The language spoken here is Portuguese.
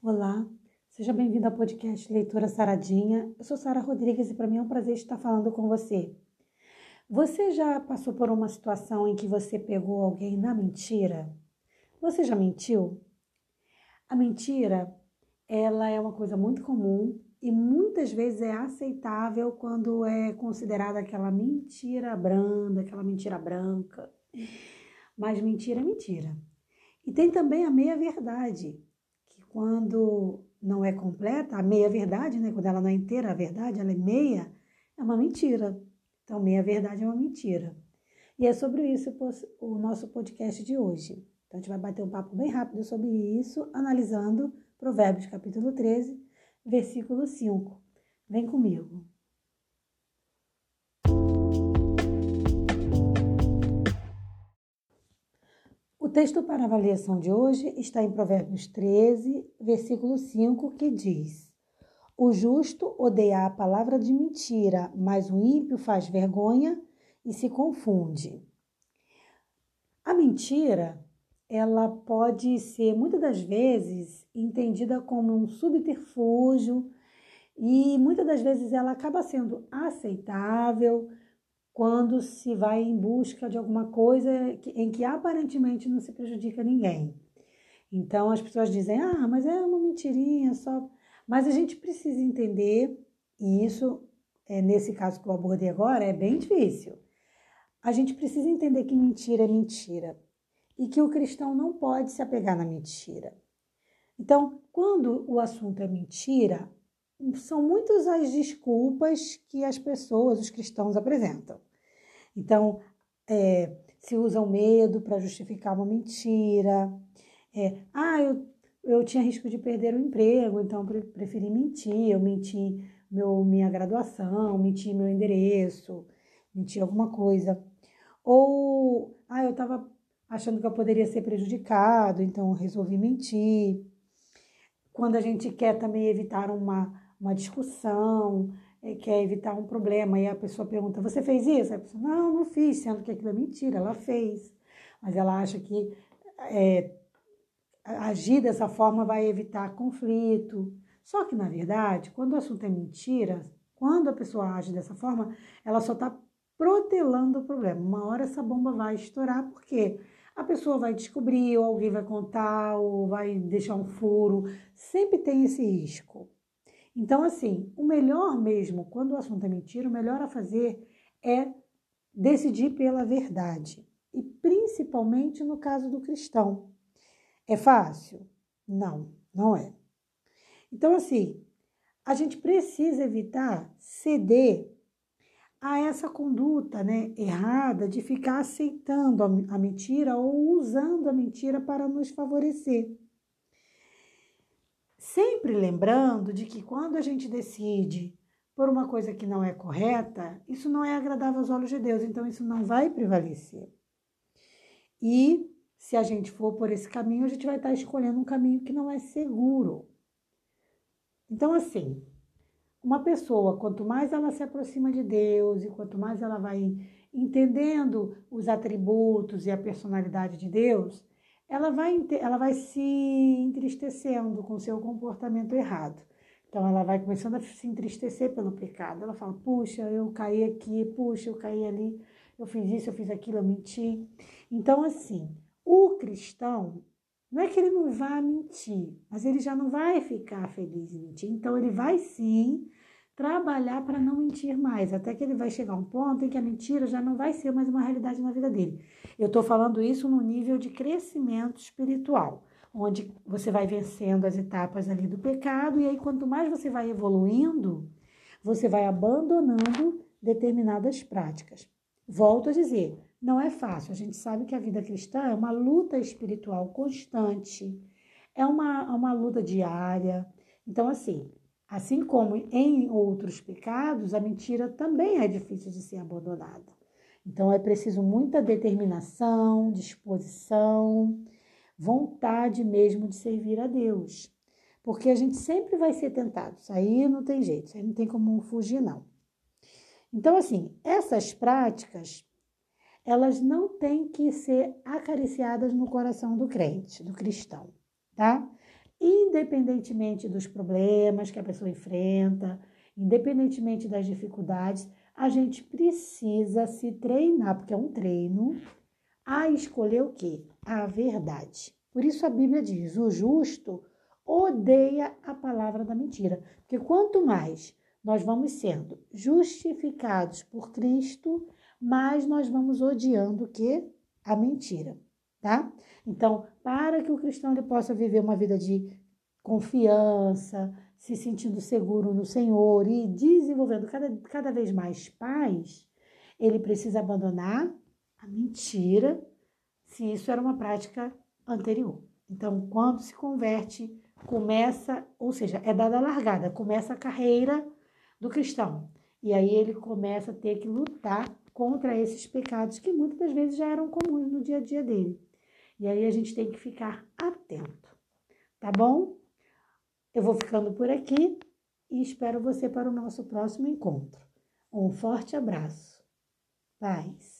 Olá, seja bem-vindo ao podcast Leitura Saradinha. Eu sou Sara Rodrigues e para mim é um prazer estar falando com você. Você já passou por uma situação em que você pegou alguém na mentira? Você já mentiu? A mentira, ela é uma coisa muito comum e muitas vezes é aceitável quando é considerada aquela mentira branda, aquela mentira branca. Mas mentira é mentira. E tem também a meia-verdade, quando não é completa, a meia-verdade, né? quando ela não é inteira, a verdade, ela é meia, é uma mentira. Então, meia-verdade é uma mentira. E é sobre isso o nosso podcast de hoje. Então, a gente vai bater um papo bem rápido sobre isso, analisando Provérbios capítulo 13, versículo 5. Vem comigo. O texto para avaliação de hoje está em Provérbios 13, versículo 5, que diz: O justo odeia a palavra de mentira, mas o ímpio faz vergonha e se confunde. A mentira, ela pode ser muitas das vezes entendida como um subterfúgio e muitas das vezes ela acaba sendo aceitável, quando se vai em busca de alguma coisa em que aparentemente não se prejudica ninguém. Então as pessoas dizem: ah, mas é uma mentirinha só. Mas a gente precisa entender, e isso, é, nesse caso que eu abordei agora, é bem difícil. A gente precisa entender que mentira é mentira e que o cristão não pode se apegar na mentira. Então, quando o assunto é mentira, são muitas as desculpas que as pessoas, os cristãos, apresentam. Então, é, se usa o medo para justificar uma mentira. É, ah, eu, eu tinha risco de perder o emprego, então preferi mentir. Eu menti meu, minha graduação, menti meu endereço, menti alguma coisa. Ou, ah, eu estava achando que eu poderia ser prejudicado, então resolvi mentir. Quando a gente quer também evitar uma, uma discussão, quer evitar um problema, e a pessoa pergunta: Você fez isso? A pessoa: Não, não fiz, sendo que aquilo é mentira, ela fez. Mas ela acha que é, agir dessa forma vai evitar conflito. Só que, na verdade, quando o assunto é mentira, quando a pessoa age dessa forma, ela só está protelando o problema. Uma hora essa bomba vai estourar, porque a pessoa vai descobrir, ou alguém vai contar, ou vai deixar um furo. Sempre tem esse risco. Então, assim, o melhor mesmo, quando o assunto é mentira, o melhor a fazer é decidir pela verdade. E principalmente no caso do cristão. É fácil? Não, não é. Então, assim, a gente precisa evitar ceder a essa conduta né, errada de ficar aceitando a mentira ou usando a mentira para nos favorecer. Sempre lembrando de que quando a gente decide por uma coisa que não é correta, isso não é agradável aos olhos de Deus, então isso não vai prevalecer. E se a gente for por esse caminho, a gente vai estar escolhendo um caminho que não é seguro. Então, assim, uma pessoa, quanto mais ela se aproxima de Deus e quanto mais ela vai entendendo os atributos e a personalidade de Deus, ela vai, ela vai se entristecendo com seu comportamento errado. Então ela vai começando a se entristecer pelo pecado. Ela fala: puxa, eu caí aqui, puxa, eu caí ali, eu fiz isso, eu fiz aquilo, eu menti. Então, assim, o cristão, não é que ele não vá mentir, mas ele já não vai ficar feliz em mentir. Então, ele vai sim trabalhar para não mentir mais, até que ele vai chegar a um ponto em que a mentira já não vai ser mais uma realidade na vida dele. Eu estou falando isso no nível de crescimento espiritual, onde você vai vencendo as etapas ali do pecado, e aí quanto mais você vai evoluindo, você vai abandonando determinadas práticas. Volto a dizer, não é fácil. A gente sabe que a vida cristã é uma luta espiritual constante, é uma, uma luta diária. Então, assim, Assim como em outros pecados, a mentira também é difícil de ser abandonada. Então é preciso muita determinação, disposição, vontade mesmo de servir a Deus. Porque a gente sempre vai ser tentado. Isso aí não tem jeito, isso aí não tem como fugir, não. Então, assim, essas práticas, elas não têm que ser acariciadas no coração do crente, do cristão, tá? Independentemente dos problemas que a pessoa enfrenta, independentemente das dificuldades, a gente precisa se treinar, porque é um treino, a escolher o quê? A verdade. Por isso a Bíblia diz: o justo odeia a palavra da mentira. Porque quanto mais nós vamos sendo justificados por Cristo, mais nós vamos odiando o que? A mentira, tá? Então, para que o cristão ele possa viver uma vida de confiança, se sentindo seguro no Senhor e desenvolvendo cada, cada vez mais paz, ele precisa abandonar a mentira, se isso era uma prática anterior. Então, quando se converte, começa, ou seja, é dada a largada, começa a carreira do cristão. E aí ele começa a ter que lutar contra esses pecados que muitas das vezes já eram comuns no dia a dia dele. E aí a gente tem que ficar atento. Tá bom? Eu vou ficando por aqui e espero você para o nosso próximo encontro. Um forte abraço. Paz.